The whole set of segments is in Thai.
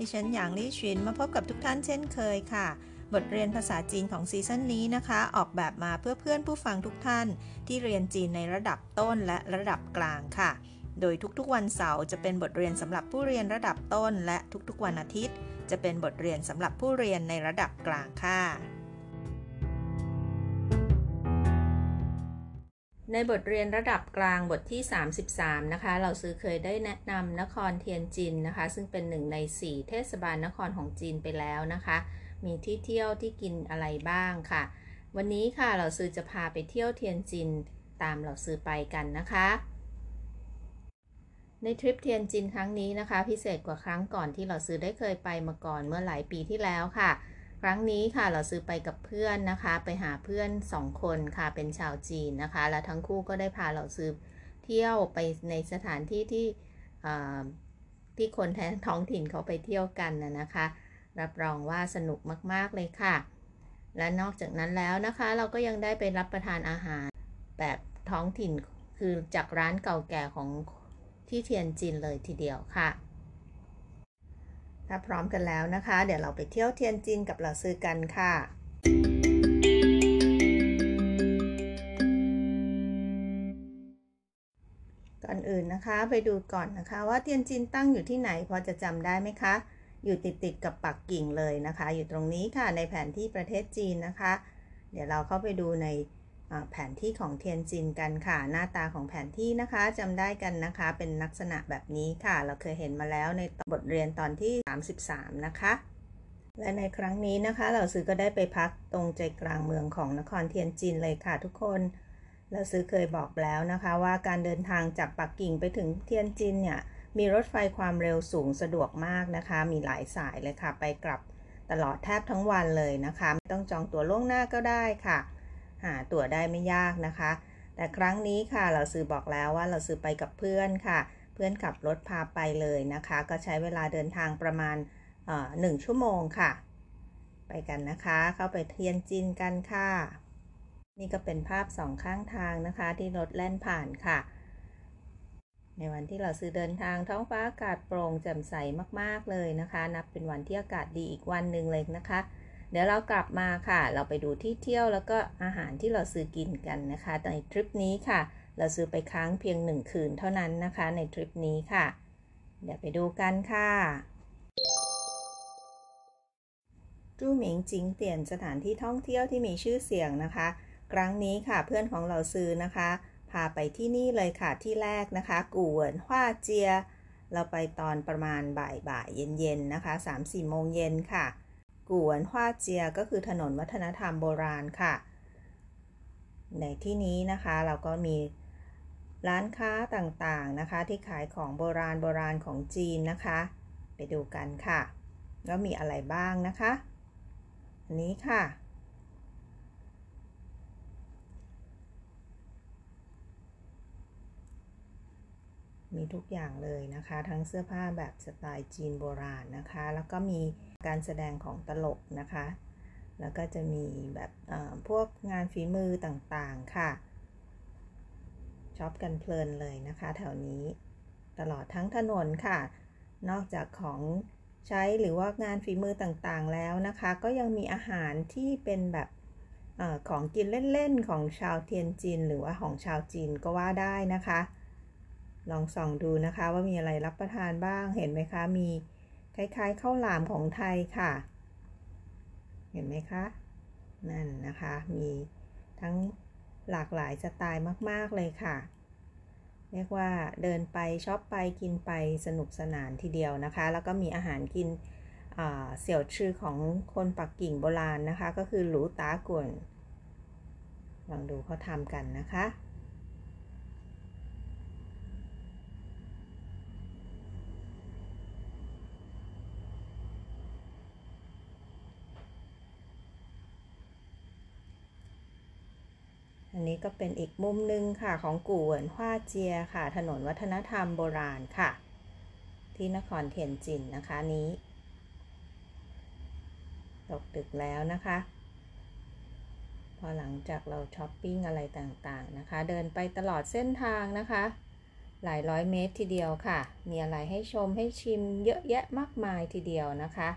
ดิฉันหยางลี่ชินมาพบกับทุกท่านเช่นเคยค่ะ บทเรียนภาษาจีนของซีซั่นนี้นะคะ ออกแบบมาเพื่อเพื่อนผู้ฟังทุกท่าน ที่เรียนจีนในระดับต้นและระดับกลางค่ะ โดยทุกๆวันเสาร์จะเป็นบทเรียนสำหรับผู้เรียนระดับต้น และทุกๆวันอาทิตย์ จะเป็นบทเรียนสำหรับผู้เรียนในระดับกลางค่ะ ในบทเรียนระดับกลางบทที่ 33 นะคะ เราซื้อเคยได้แนะนำนครเทียนจินนะคะ ซึ่งเป็นหนึ่งใน 4 เทศบาลนครของจีนไปแล้วนะคะ มีที่เที่ยวที่กินอะไรบ้างค่ะ วันนี้ค่ะเราซื้อจะพาไปเที่ยวเทียนจินตามเราซื้อไปกันนะคะ ในทริปเทียนจินครั้งนี้นะคะ พิเศษกว่าครั้งก่อนที่เราซื้อได้เคยไปมาก่อนเมื่อหลายปีที่แล้วค่ะ ครั้งนี้ค่ะเราซื้อไปกับเพื่อนนะคะ ไปหาเพื่อนสองคนค่ะเป็นชาวจีนนะคะ และทั้งคู่ก็ได้พาเราซื้อเที่ยวไปในสถานที่ที่ที่คนแทนท้องถิ่นเขาไปเที่ยวกันนะนะคะ รับรองว่าสนุกมากๆเลยค่ะ และนอกจากนั้นแล้วนะคะ เราก็ยังได้ไปรับประทานอาหารแบบท้องถิ่นคือจากร้านเก่าแก่ของที่เทียนจินเลยทีเดียวค่ะ ถ้าพร้อมกันแล้วนะคะ เดี๋ยวเราไปเที่ยวเทียนจินกับเราซื้อกันค่ะก่อนอื่นนะคะไปดูก่อนนะคะ ว่าเทียนจินตั้งอยู่ที่ไหนพอจะจำได้ไหมคะ อยู่ติดติดกับปักกิ่งเลยนะคะ อยู่ตรงนี้ค่ะในแผนที่ประเทศจีนนะคะ เดี๋ยวเราเข้าไปดูใน แผนที่ของเทียนจินกันค่ะ หน้าตาของแผนที่นะคะจำได้กันนะคะ เป็นลักษณะแบบนี้ค่ะ เราเคยเห็นมาแล้วในบทเรียนตอนที่ 33 นะคะ และในครั้งนี้นะคะ เราซื้อก็ได้ไปพักตรงใจกลางเมืองของนครเทียนจินเลยค่ะทุกคนเราซื้อเคยบอกแล้วนะคะว่าการเดินทางจากปักกิ่งไปถึงเทียนจินเนี่ย มีรถไฟความเร็วสูงสะดวกมากนะคะ มีหลายสายเลยค่ะ ไปกลับตลอดแทบทั้งวันเลยนะคะ ไม่ต้องจองตั๋วล่วงหน้าก็ได้ค่ะ หาตั๋วได้ไม่ยากนะคะ แต่ครั้งนี้ค่ะเราซื้อบอกแล้วว่าเราซื้อไปกับเพื่อนค่ะ เพื่อนขับรถพาไปเลยนะคะ ก็ใช้เวลาเดินทางประมาณหนึ่งชั่วโมงค่ะ ไปกันนะคะ เข้าไปเทียนจินกันค่ะ นี่ก็เป็นภาพสองข้างทางนะคะ ที่รถแล่นผ่านค่ะ ในวันที่เราซื้อเดินทางท้องฟ้าอากาศโปร่งแจ่มใสมากๆเลยนะคะ นับเป็นวันที่อากาศดีอีกวันหนึ่งเลยนะคะ เดี๋ยวเรากลับมาค่ะ เราไปดูที่เที่ยวแล้วก็อาหารที่เราซื้อกินกันนะคะในทริปนี้ค่ะ เราซื้อไปค้างเพียงหนึ่งคืนเท่านั้นนะคะ ในทริปนี้ค่ะ เดี๋ยวไปดูกันค่ะจูหมิงจิงเตียนสถานที่ท่องเที่ยวที่มีชื่อเสียงนะคะ ครั้งนี้ค่ะเพื่อนของเราซื้อนะคะ พาไปที่นี่เลยค่ะที่แรกนะคะ กูเหวินฮวาเจีย เราไปตอนประมาณบ่ายบ่ายเย็นๆนะคะ3-4โมงเย็นค่ะ กวนฮวาเจียก็คือถนนวัฒนธรรมโบราณค่ะ ในที่นี้นะคะเราก็มีร้านค้าต่างๆนะคะ ที่ขายของโบราณโบราณของจีนนะคะ ไปดูกันค่ะว่ามีอะไรบ้างนะคะอันนี้ค่ะ มีทุกอย่างเลยนะคะ ทั้งเสื้อผ้าแบบสไตล์จีนโบราณนะคะ แล้วก็มี การแสดงของตลกนะคะ แล้วก็จะมีแบบพวกงานฝีมือต่างๆค่ะช็อปกันเพลินเลยนะคะ แถวนี้ตลอดทั้งถนนค่ะ นอกจากของใช้หรือว่างานฝีมือต่างๆแล้วนะคะ ก็ยังมีอาหารที่เป็นแบบอของกินเล่นๆ ของชาวเทียนจีนหรือว่าของชาวจีนก็ว่าได้นะคะ ลองส่องดูนะคะว่ามีอะไรรับประทานบ้างเห็นไหมคะมี คล้ายๆข้าวหลามของไทยค่ะ เห็นไหมคะ นั่นนะคะ มีทั้งหลากหลายสไตล์มาก ๆ เลยค่ะ เรียกว่าเดินไปช็อปไปกินไปสนุกสนานทีเดียวนะคะ แล้วก็มีอาหารกินเสี่ยวชื่อของคนปักกิ่งโบราณนะคะ ก็คือหลูตากวนลองดูเขาทำกันนะคะ อันนี้ก็เป็นอีกมุมหนึ่งค่ะของกู่เหวินฮวาเจียค่ะ ถนนวัฒนธรรมโบราณค่ะ ที่นครเทียนจินนะคะนี้ ตกดึกแล้วนะคะ พอหลังจากเราช้อปปิ้งอะไรต่างๆนะคะ เดินไปตลอดเส้นทางนะคะ หลายร้อยเมตรทีเดียวค่ะ มีอะไรให้ชมให้ชิมเยอะแยะมากมายทีเดียวนะคะ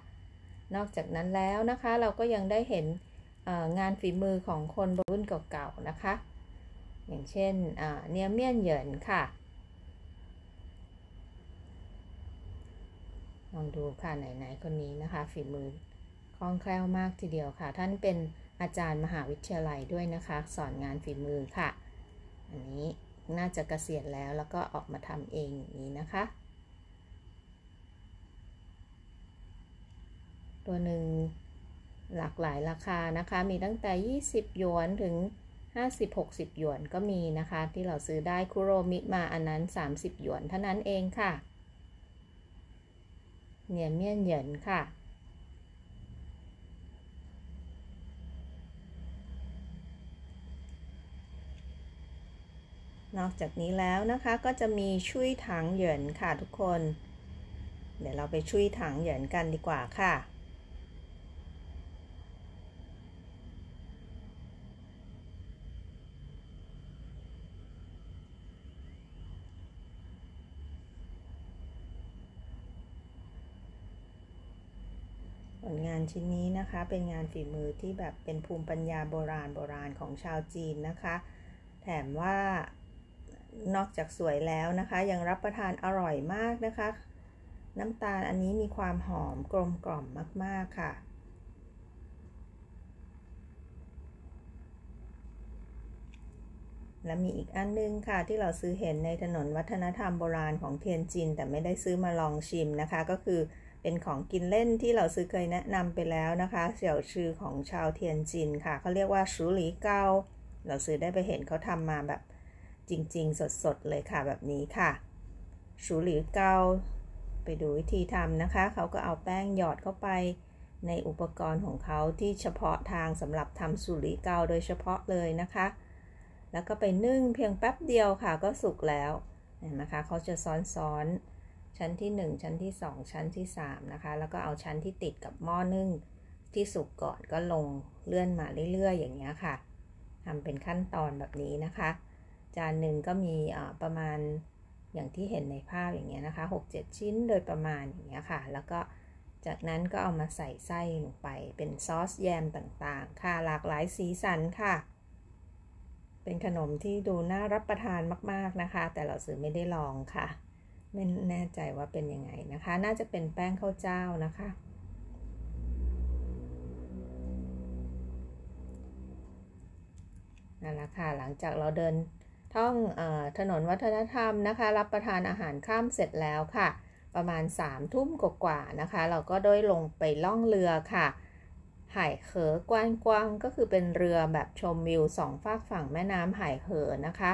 นอกจากนั้นแล้วนะคะเราก็ยังได้เห็น งานฝีมือของคนรุ่นเก่าๆนะคะ อย่างเช่นเนียเมียนเหยินค่ะ ลองดูค่ะไหนๆคนนี้นะคะ ฝีมือคล่องแคล่วมากทีเดียวค่ะ ท่านเป็นอาจารย์มหาวิทยาลัยด้วยนะคะ สอนงานฝีมือค่ะ อันนี้น่าจะเกษียณแล้วแล้วก็ออกมาทำเองอย่างนี้นะคะ ตัวหนึ่ง หลากหลายราคานะคะ มีตั้งแต่ 20 หยวนถึง 50-60 หยวนก็มีนะคะ ที่เราซื้อได้คุโรมิมาอันนั้น 30 หยวนเท่านั้นเองค่ะเนียเมียนเหยินค่ะ นอกจากนี้แล้วนะคะก็จะมีชุยถังเหยินค่ะทุกคน เดี๋ยวเราไปชุยถังเหยินกันดีกว่าค่ะ ผลงานชิ้นนี้นะคะเป็นงานฝีมือที่แบบเป็นภูมิปัญญาโบราณโบราณของชาวจีนนะคะ แถมว่านอกจากสวยแล้วนะคะ ยังรับประทานอร่อยมากนะคะ น้ำตาลอันนี้มีความหอมกลมกล่อมมาก ๆ ค่ะและมีอีกอันนึงค่ะที่เราซื้อเห็นในถนนวัฒนธรรมโบราณของเทียนจิน แต่ไม่ได้ซื้อมาลองชิมนะคะ ก็คือ เป็นของกินเล่นที่เราซื้อเคยแนะนำไปแล้วนะคะเสี่ยวชื่อของชาวเทียนจินค่ะเขาเรียกว่าชูหลีเกาเราซื้อได้ไปเห็นเขาทำมาแบบจริง ๆ สดๆเลยค่ะแบบนี้ค่ะชูหลีเกาไปดูวิธีทำนะคะ เขาก็เอาแป้งหยอดเข้าไปในอุปกรณ์ของเขาที่เฉพาะทางสำหรับทำสูรีเกาโดยเฉพาะเลยนะคะ แล้วก็ไปนึ่งเพียงแป๊บเดียวค่ะก็สุกแล้วเห็นไหมคะเขาจะซ้อนๆ ชั้นที่ 1 ชั้นที่ 2 ชั้นที่ 3 นะคะ แล้วก็เอาชั้นที่ติดกับหม้อนึ่งที่สุกก่อนก็ลงเลื่อนมาเรื่อยๆ อย่างเงี้ยค่ะทำเป็นขั้นตอนแบบนี้นะคะ จานหนึ่งก็มีประมาณอย่างที่เห็นในภาพอย่างเงี้ยนะคะ 6-7 ชิ้นโดยประมาณอย่างเงี้ยค่ะ แล้วก็จากนั้นก็เอามาใส่ไส้ลงไปเป็นซอสแยมต่างๆ ค่ะหลากหลายสีสันค่ะ เป็นขนมที่ดูน่ารับประทานมากๆนะคะ แต่เราซื้อไม่ได้ลองค่ะ ไม่แน่ใจว่าเป็นยังไงนะคะ น่าจะเป็นแป้งข้าวเจ้านะคะ นั่นแหละค่ะ หลังจากเราเดินท่องอถนนวัฒนธรรมนะคะ รับประทานอาหารข้ามเสร็จแล้วค่ะ ประมาณ3ามทุ่มกว่าๆนะคะ เราก็ได้ลงไปล่องเรือค่ะไห่เขอกว้านกว้างก็คือเป็นเรือแบบชมวิวสองฝากฝั่งแม่น้ำไห่เหอนะคะ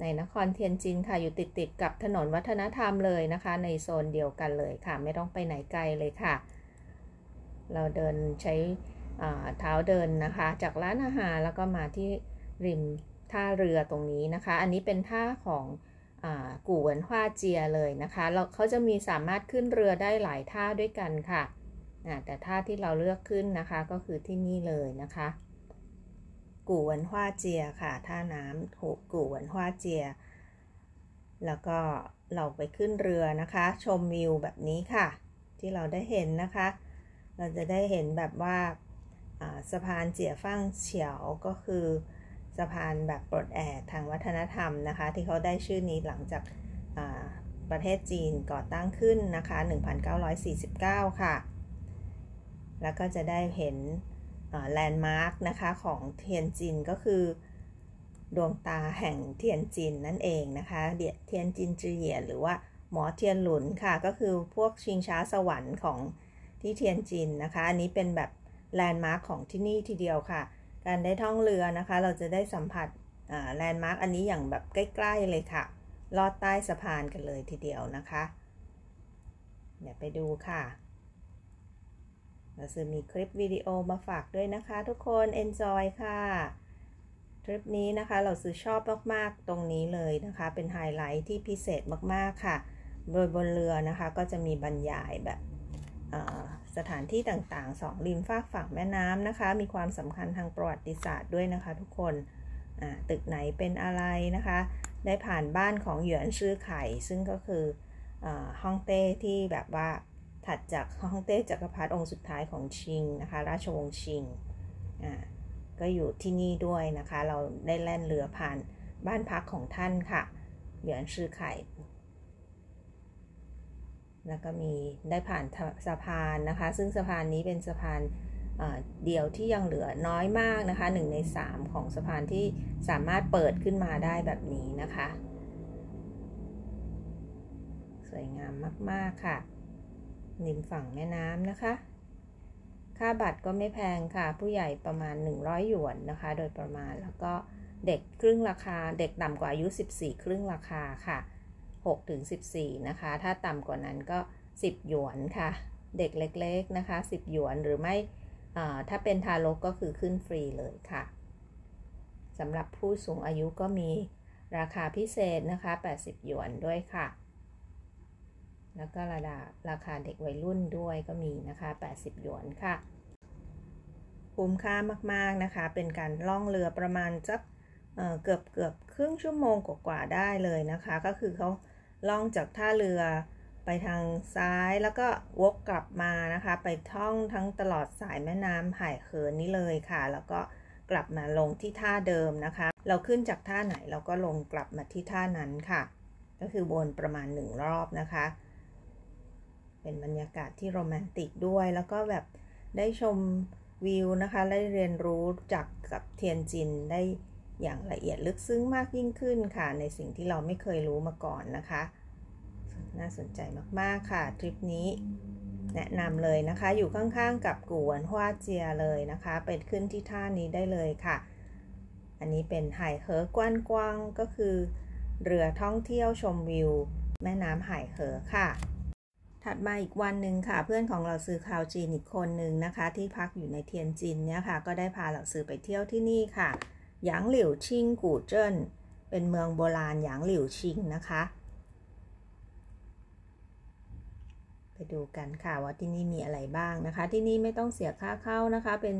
ในนครเทียนจินค่ะ อยู่ติดติดกับถนนวัฒนธรรมเลยนะคะ ในโซนเดียวกันเลยค่ะ ไม่ต้องไปไหนไกลเลยค่ะ เราเดินใช้เท้าเดินนะคะ จากร้านอาหารแล้วก็มาที่ริมท่าเรือตรงนี้นะคะ อันนี้เป็นท่าของอกู่เหวินฮวาเจียเลยนะคะเราเขาจะมีสามารถขึ้นเรือได้หลายท่าด้วยกันค่ะแต่ท่าที่เราเลือกขึ้นนะคะก็คือที่นี่เลยนะคะ กู่หวนฮวาเจียค่ะ ท่าน้ำถูกกู่หวนฮวาเจีย แล้วก็เราไปขึ้นเรือนะคะ ชมวิวแบบนี้ค่ะ ที่เราได้เห็นนะคะ เราจะได้เห็นแบบว่าสะพานเจียฟั่งเฉียวก็คือสะพานแบบปลดแอกทางวัฒนธรรมนะคะ ที่เขาได้ชื่อนี้หลังจากประเทศจีนก่อตั้งขึ้นนะคะ 1949 ค่ะ แล้วก็จะได้เห็น แลนด์มาร์กนะคะของเทียนจินก็คือดวงตาแห่งเทียนจินนั่นเองนะคะเดียเทียนจินจีเหียหรือว่า摩天轮 ค่ะ ก็คือพวกชิงช้าสวรรค์ของที่เทียนจินนะคะ อันนี้เป็นแบบแลนด์มาร์กของที่นี่ทีเดียวค่ะ การได้ท่องเรือนะคะ เราจะได้สัมผัสแลนด์มาร์กอันนี้อย่างแบบใกล้ ๆ เลยค่ะ ลอดใต้สะพานกันเลยทีเดียวนะคะ เดี๋ยวไปดูค่ะ เราจะมีคลิปวิดีโอมาฝากด้วยนะคะ ทุกคน enjoy ค่ะ ทริปนี้นะคะเราซื้อชอบมากๆตรงนี้เลยนะคะ เป็นไฮไลท์ที่พิเศษมากๆค่ะ โดยบนเรือนะคะก็จะมีบรรยายแบบสถานที่ต่างๆสองริมฟากฝั่งแม่น้ำนะคะ มีความสำคัญทางประวัติศาสตร์ด้วยนะคะ ทุกคนตึกไหนเป็นอะไรนะคะ ได้ผ่านบ้านของเหยือนชื่อไข่ ซึ่งก็คืออฮ่องเต้ที่แบบว่า ถัดจากฮ่องเต้จักรพรรดิองค์สุดท้ายของชิงนะคะ ราชวงศ์ชิงก็อยู่ที่นี่ด้วยนะคะ เราได้แล่นเรือผ่านบ้านพักของท่านค่ะเหยือนชื่อไข่ แล้วก็มีได้ผ่านสะพานนะคะ ซึ่งสะพานนี้เป็นสะพานเดียวที่ยังเหลือน้อยมากนะคะ1ใน 3 ของสะพานที่สามารถเปิดขึ้นมาได้แบบนี้นะคะ สวยงามมาก ๆ ค่ะ ริมฝั่งแม่น้ำนะคะ ค่าบัตรก็ไม่แพงค่ะ ผู้ใหญ่ประมาณ 100 หยวนนะคะ โดยประมาณแล้วก็เด็กครึ่งราคา เด็กต่ำกว่าอายุ 14 ครึ่งราคาค่ะ6ถึง14 นะคะ ถ้าต่ำกว่านั้นก็ 10 หยวนค่ะ เด็กเล็กๆนะคะ 10 หยวนหรือไม่ถ้าเป็นทารกก็คือขึ้นฟรีเลยค่ะสำหรับผู้สูงอายุก็มีราคาพิเศษนะคะ 80 หยวนด้วยค่ะ แล้วก็ระดับราคาเด็กวัยรุ่นด้วยก็มีนะคะ 80 หยวนค่ะ คุ้มค่ามากๆนะคะ เป็นการล่องเรือประมาณสักเเกือบเกือบครึ่งชั่วโมงกว่าๆได้เลยนะคะ ก็คือเขาล่องจากท่าเรือไปทางซ้ายแล้วก็วกกลับมานะคะ ไปท่องทั้งตลอดสายแม่น้ำไห่เขินนี้เลยค่ะ แล้วก็กลับมาลงที่ท่าเดิมนะคะ เราขึ้นจากท่าไหนเราก็ลงกลับมาที่ท่านั้นค่ะ ก็คือวนประมาณหนึ่งรอบนะคะ เป็นบรรยากาศที่โรแมนติกด้วย แล้วก็แบบได้ชมวิวนะคะ ได้เรียนรู้จากกับเทียนจินได้อย่างละเอียดลึกซึ้งมากยิ่งขึ้นค่ะ ในสิ่งที่เราไม่เคยรู้มาก่อนนะคะ น่าสนใจมากๆค่ะ ทริปนี้แนะนำเลยนะคะ อยู่ข้างๆกับกูวนฮวาเจียเลยนะคะ ไปขึ้นที่ท่านี้ได้เลยค่ะ อันนี้เป็นไห่เหอกว้านกวางก็คือ เรือท่องเที่ยวชมวิว แม่น้ำไห่เหอค่ะ ถัดมาอีกวันหนึ่งค่ะ เพื่อนของเราซื้อคาวจีนอีกคนหนึ่งนะคะ ที่พักอยู่ในเทียนจินเนี่ยค่ะ ก็ได้พาเราซื้อไปเที่ยวที่นี่ค่ะหยางหลิวชิงกู่เจิ้นเป็นเมืองโบราณหยางหลิวชิงนะคะ ไปดูกันค่ะว่าที่นี่มีอะไรบ้างนะคะ ที่นี่ไม่ต้องเสียค่าเข้านะคะ เป็น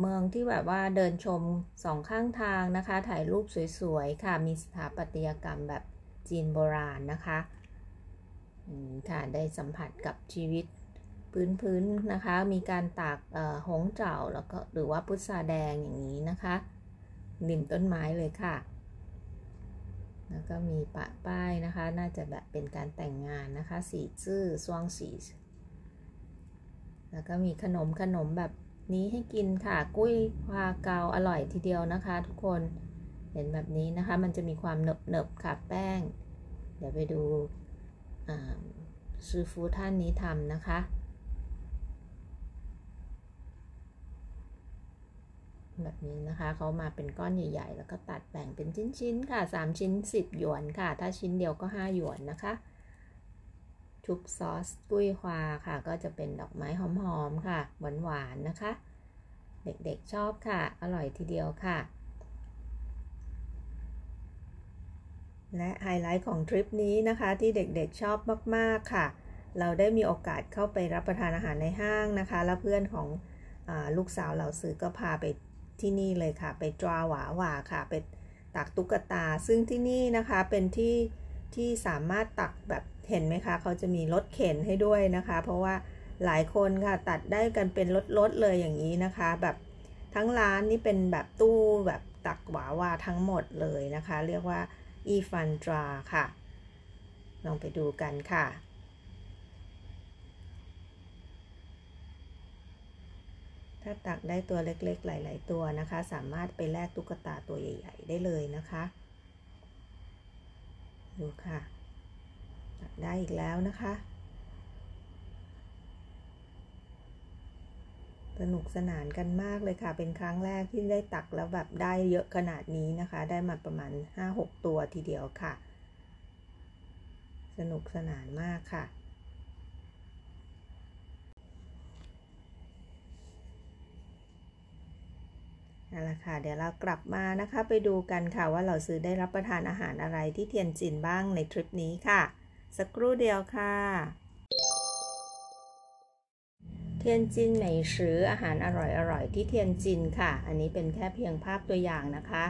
เมืองที่แบบว่าเดินชมสองข้างทางนะคะ ถ่ายรูปสวยๆค่ะ มีสถาปัตยกรรมแบบจีนโบราณนะคะ ค่ะได้สัมผัสกับชีวิตพื้นๆนะคะ มีการตากหงเจ้าแล้วก็หรือว่าพุทราแดงอย่างนี้นะคะริมต้นไม้เลยค่ะ แล้วก็มีปะป้ายนะคะ น่าจะแบบเป็นการแต่งงานนะคะ สีซื่อซวงสี แล้วก็มีขนมขนมแบบนี้ให้กินค่ะ กุ้ยพาเกาอร่อยทีเดียวนะคะ ทุกคนเห็นแบบนี้นะคะ มันจะมีความเนบเนบค่ะแป้ง เดี๋ยวไปดู ซูฟูท่านนี้ทำนะคะ แบบนี้นะคะเขามาเป็นก้อนใหญ่ๆ แล้วก็ตัดแบ่งเป็นชิ้นๆ ค่ะ 3 ชิ้น 10 หยวนค่ะ ถ้าชิ้นเดียวก็ 5 หยวนนะคะ ชุบซอสกุ้ยควาค่ะ ก็จะเป็นดอกไม้หอมๆ ค่ะ หวานๆ นะคะ เด็กๆชอบค่ะ อร่อยทีเดียวค่ะ และไฮไลท์ของทริปนี้นะคะที่เด็กๆชอบมากๆค่ะ เราได้มีโอกาสเข้าไปรับประทานอาหารในห้างนะคะ แล้วเพื่อนของอลูกสาวเราซื้อก็พาไปที่นี่เลยค่ะ ไปจราหวาหวาค่ะ ไปตักตุ๊กตา ซึ่งที่นี่นะคะเป็นที่ที่สามารถตักแบบเห็นไหมคะ เขาจะมีรถเข็นให้ด้วยนะคะ เพราะว่าหลายคนค่ะตัดได้กันเป็นรถๆเลยอย่างนี้นะคะ แบบทั้งร้านนี่เป็นแบบตู้แบบตักหวาวาทั้งหมดเลยนะคะ เรียกว่า อีฟันตราค่ะ ลองไปดูกันค่ะ ถ้าตักได้ตัวเล็กๆ หลาย ๆ ตัวนะคะ สามารถไปแลกตุ๊กตาตัวใหญ่ ๆ ได้เลยนะคะ ดูค่ะ ตักได้อีกแล้วนะคะ สนุกสนานกันมากเลยค่ะ เป็นครั้งแรกที่ได้ตักแล้วแบบได้เยอะขนาดนี้นะคะ ได้มาประมาณ 5-6 ตัวทีเดียวค่ะ สนุกสนานมากค่ะนั่นแหละค่ะ เดี๋ยวเรากลับมานะคะ ไปดูกันค่ะว่าเราซื้อได้รับประทานอาหารอะไรที่เทียนจินบ้างในทริปนี้ค่ะ สักครู่เดียวค่ะ ทียนจินเหมยซื้ออาหารอร่อยๆที่เทียนจินค่ะ อันนี้เป็นแค่เพียงภาพตัวอย่างนะคะ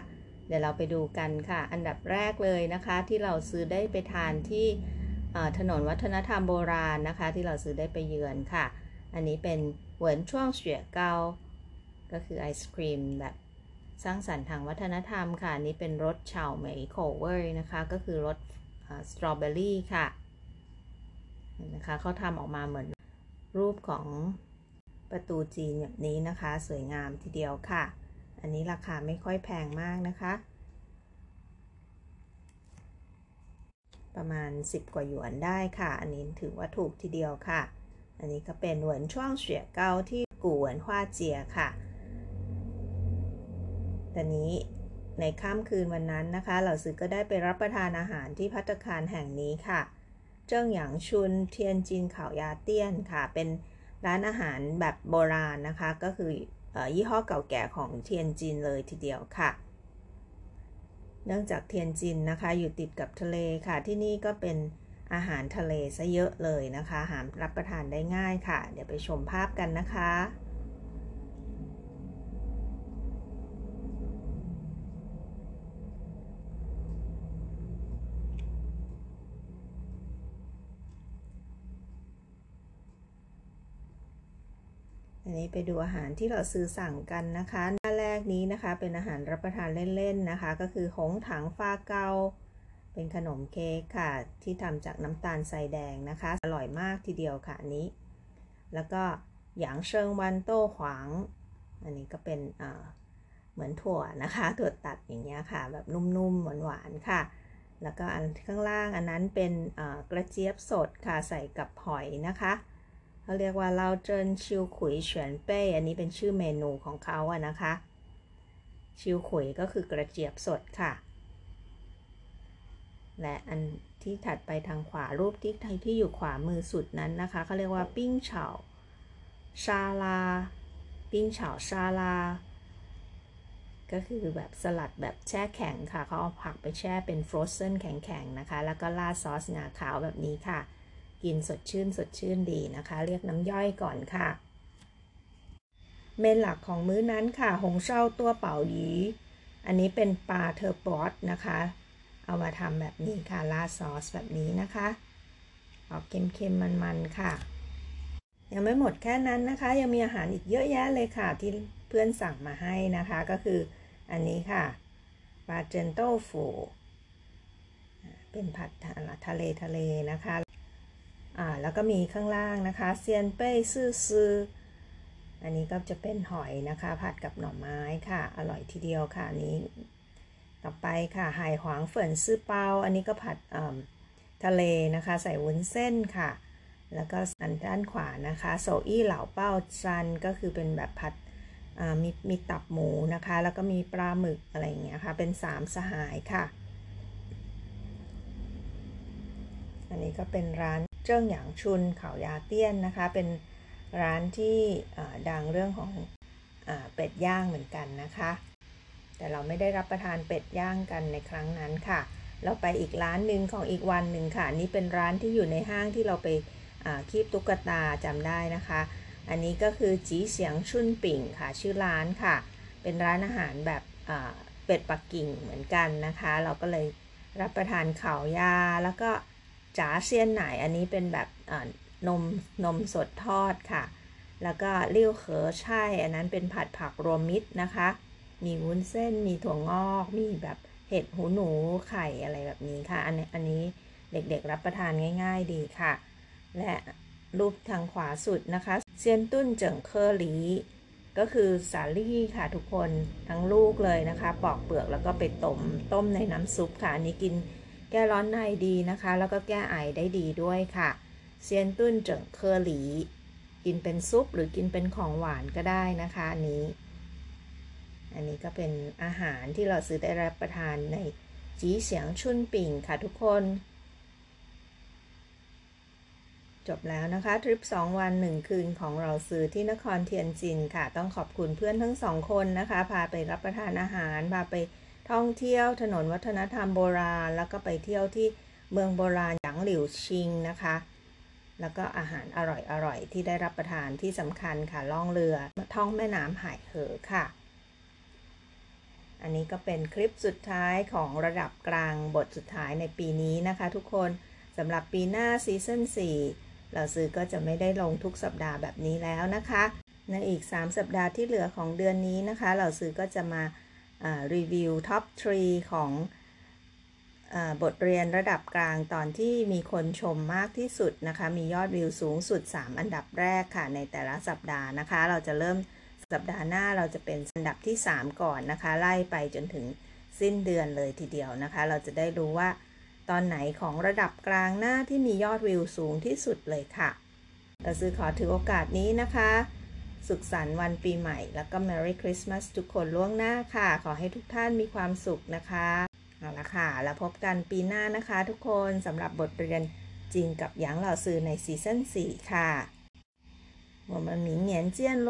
เดี๋ยวเราไปดูกันค่ะ อันดับแรกเลยนะคะ ที่เราซื้อได้ไปทานที่ถนนวัฒนธรรมโบราณนะคะ ที่เราซื้อได้ไปเยือนค่ะ อันนี้เป็นเหวินช่วงเฉียเกาก็คือไอศครีมแบบสร้างสรรค์ทางวัฒนธรรมค่ะนี้เป็นรสเฉาเหมยโคเวอร์นะคะ ก็คือรสสตรอเบอรี่ค่ะนะคะเขาทำออกมาเหมือนรูปของ ประตูจีนแบบนี้นะคะ สวยงามทีเดียวค่ะ อันนี้ราคาไม่ค่อยแพงมากนะคะ ประมาณ 10 กว่าหยวนได้ค่ะ อันนี้ถือว่าถูกทีเดียวค่ะ อันนี้ก็เป็นเหวนช่วงเฉียเกาที่กู่หวนฮวาเจียค่ะแต่นี้ในค่ำคืนวันนั้นนะคะเราซื้อก็ได้ไปรับประทานอาหารที่พัตคารแห่งนี้ค่ะ เจิ้งหยางชุนเทียนจินเขายาเตี้ยนค่ะ เป็น ร้านอาหารแบบโบราณนะคะ ก็คือยี่ห้อเก่าแก่ของเทียนจินเลยทีเดียวค่ะ เนื่องจากเทียนจินนะคะ อยู่ติดกับทะเลค่ะ ที่นี่ก็เป็นอาหารทะเลซะเยอะเลยนะคะ หารับประทานได้ง่ายค่ะ เดี๋ยวไปชมภาพกันนะคะ นี้ไปดูอาหารที่เราซื้อสั่งกันนะคะ หน้าแรกนี้นะคะเป็นอาหารรับประทานเล่นๆนะคะ ก็คือหงถังฟ้าเกา เป็นขนมเค้กค่ะ ที่ทำจากน้ำตาลใส่แดงนะคะ อร่อยมากทีเดียวค่ะนี้ แล้วก็หยางเชิงวันโต้ขวาง อันนี้ก็เป็นเหมือนถั่วนะคะ ถั่วตัดอย่างเงี้ยค่ะ แบบนุ่มๆหวานๆค่ะแล้วก็อันข้างล่างอันนั้นเป็นกระเจี๊ยบสดค่ะใส่กับหอยนะคะ เขาเรียกว่า捞汁秋葵鲜贝 อันนี้เป็นชื่อเมนูของเขาอะนะคะ 秋葵 ก็คือกระเจี๊ยบสดค่ะ และอันที่ถัดไปทางขวารูปที่ที่อยู่ขวามือสุดนั้นนะคะเขาเรียกว่า冰草沙拉 冰草沙拉 ก็คือแบบสลัดแบบแช่แข็งค่ะเขาเอาผักไปแช่เป็น frozen แข็งๆนะคะ แล้วก็ราดซอสงาขาวแบบนี้ค่ะ กินสดชื่นสดชื่นดีนะคะ เรียกน้ำย่อยก่อนค่ะ เมนหลักของมื้อนั้นค่ะ หงเช่าตัวเป่าหยีอันนี้เป็นปลาเทอร์ปอตนะคะ เอามาทำแบบนี้ค่ะราดซอสแบบนี้นะคะ ออกเค็มๆมันๆค่ะ ยังไม่หมดแค่นั้นนะคะ ยังมีอาหารอีกเยอะแยะเลยค่ะ ที่เพื่อนสั่งมาให้นะคะก็คืออันนี้ค่ะปลาเจนโต้ฟูเป็นผัดทะเลทะเลนะคะ อ่าแล้วก็มีข้างล่างนะคะเซียนเป้ซื่อซืออันนี้ก็จะเป็นหอยนะคะผัดกับหน่อไม้ค่ะ อร่อยทีเดียวค่ะอันนี้ ต่อไปค่ะไห่หวางเฟินซื่อเปาอันนี้ก็ผัดทะเลนะคะ ใส่วุ้นเส้นค่ะ แล้วก็อันด้านขวานะคะโซอี้เหล่าเป้าจันก็คือเป็นแบบผัดมีมีตับหมูนะคะ แล้วก็มีปลาหมึกอะไรอย่างเงี้ยค่ะ เป็นสามสหายค่ะ อันนี้ก็เป็นร้าน เจิ้งหยางชุนเขายาเตี้ยนนะคะ เป็นร้านที่ดังเรื่องของอเป็ดย่างเหมือนกันนะคะ แต่เราไม่ได้รับประทานเป็ดย่างกันในครั้งนั้นค่ะ เราไปอีกร้านหนึ่งของอีกวันหนึ่งค่ะ นี่เป็นร้านที่อยู่ในห้างที่เราไปคีบตุ๊กตาจำได้นะคะ อันนี้ก็คือจีเสียงชุนปิ่งค่ะ ชื่อร้านค่ะ เป็นร้านอาหารแบบเป็ดปักกิ่งเหมือนกันนะคะ เราก็เลยรับประทานข่าวยาแล้วก็ จ๋าเซียนไหนอันนี้เป็นแบบนมนมสดทอดค่ะ แล้วก็เลี้ยวเขอใช่ อันนั้นเป็นผัดผักรวมมิตรนะคะ มีวุ้นเส้นมีถั่วงอก มีแบบเห็ดหูหนูไข่อะไรแบบนี้ค่ะ อันนี้อันนี้เด็กๆรับประทานง่าย ๆดีค่ะ และรูปทางขวาสุดนะคะเซียนตุ้นเจิงเคอหลีก็คือสาลี่ค่ะทุกคนทั้งลูกเลยนะคะ ปอกเปลือกแล้วก็ไปต้มต้มในน้ำซุปค่ะอันนี้กิน แก้ร้อนในดีนะคะ แล้วก็แก้ไอได้ดีด้วยค่ะ เซียนตุ้นเจิงเคอหลี กินเป็นซุปหรือกินเป็นของหวานก็ได้นะคะอันนี้ อันนี้ก็เป็นอาหารที่เราซื้อได้รับประทานในจีเสียงชุนปิ่งค่ะทุกคน จบแล้วนะคะ ทริป 2 วัน 1 คืนของเราซื้อที่นครเทียนจินค่ะ ต้องขอบคุณเพื่อนทั้งสองคนนะคะ พาไปรับประทานอาหาร พาไป ท่องเที่ยวถนนวัฒนธรรมโบราณ แล้วก็ไปเที่ยวที่เมืองโบราณหยางหลิวชิงนะคะ แล้วก็อาหารอร่อยๆที่ได้รับประทานที่สำคัญค่ะล่องเรือท่องแม่น้ำหายเหอค่ะ อันนี้ก็เป็นคลิปสุดท้ายของระดับกลางบทสุดท้ายในปีนี้นะคะทุกคนสำหรับปีหน้าซีซั่น4เราซื้อก็จะไม่ได้ลงทุกสัปดาห์แบบนี้แล้วนะคะ ในอีก 3 สัปดาห์ที่เหลือของเดือนนี้นะคะ เราซื้อก็จะมา รีวิวท็อป3ของบทเรียนระดับกลางตอนที่มีคนชมมากที่สุดนะคะ มียอดวิวสูงสุด 3 อันดับแรกค่ะ ในแต่ละสัปดาห์นะคะ เราจะเริ่มสัปดาห์หน้าเราจะเป็นอันดับที่ 3 ก่อนนะคะ ไล่ไปจนถึงสิ้นเดือนเลยทีเดียวนะคะ เราจะได้รู้ว่า ตอนไหนของระดับกลางหน้าที่มียอดวิวสูงที่สุดเลยค่ะเราซื้อขอถือโอกาสนี้นะคะ สุขสันต์วันปีใหม่ แล้วก็ Merry Christmas ทุกคนล่วงหน้าค่ะ ขอให้ทุกท่านมีความสุขนะคะเอาละค่ะ แล้วพบกันปีหน้านะคะทุกคนสำหรับบทเรียนจริงกับหยางเหล่าซือในซีซั่น4ค่ะ我们明年见喽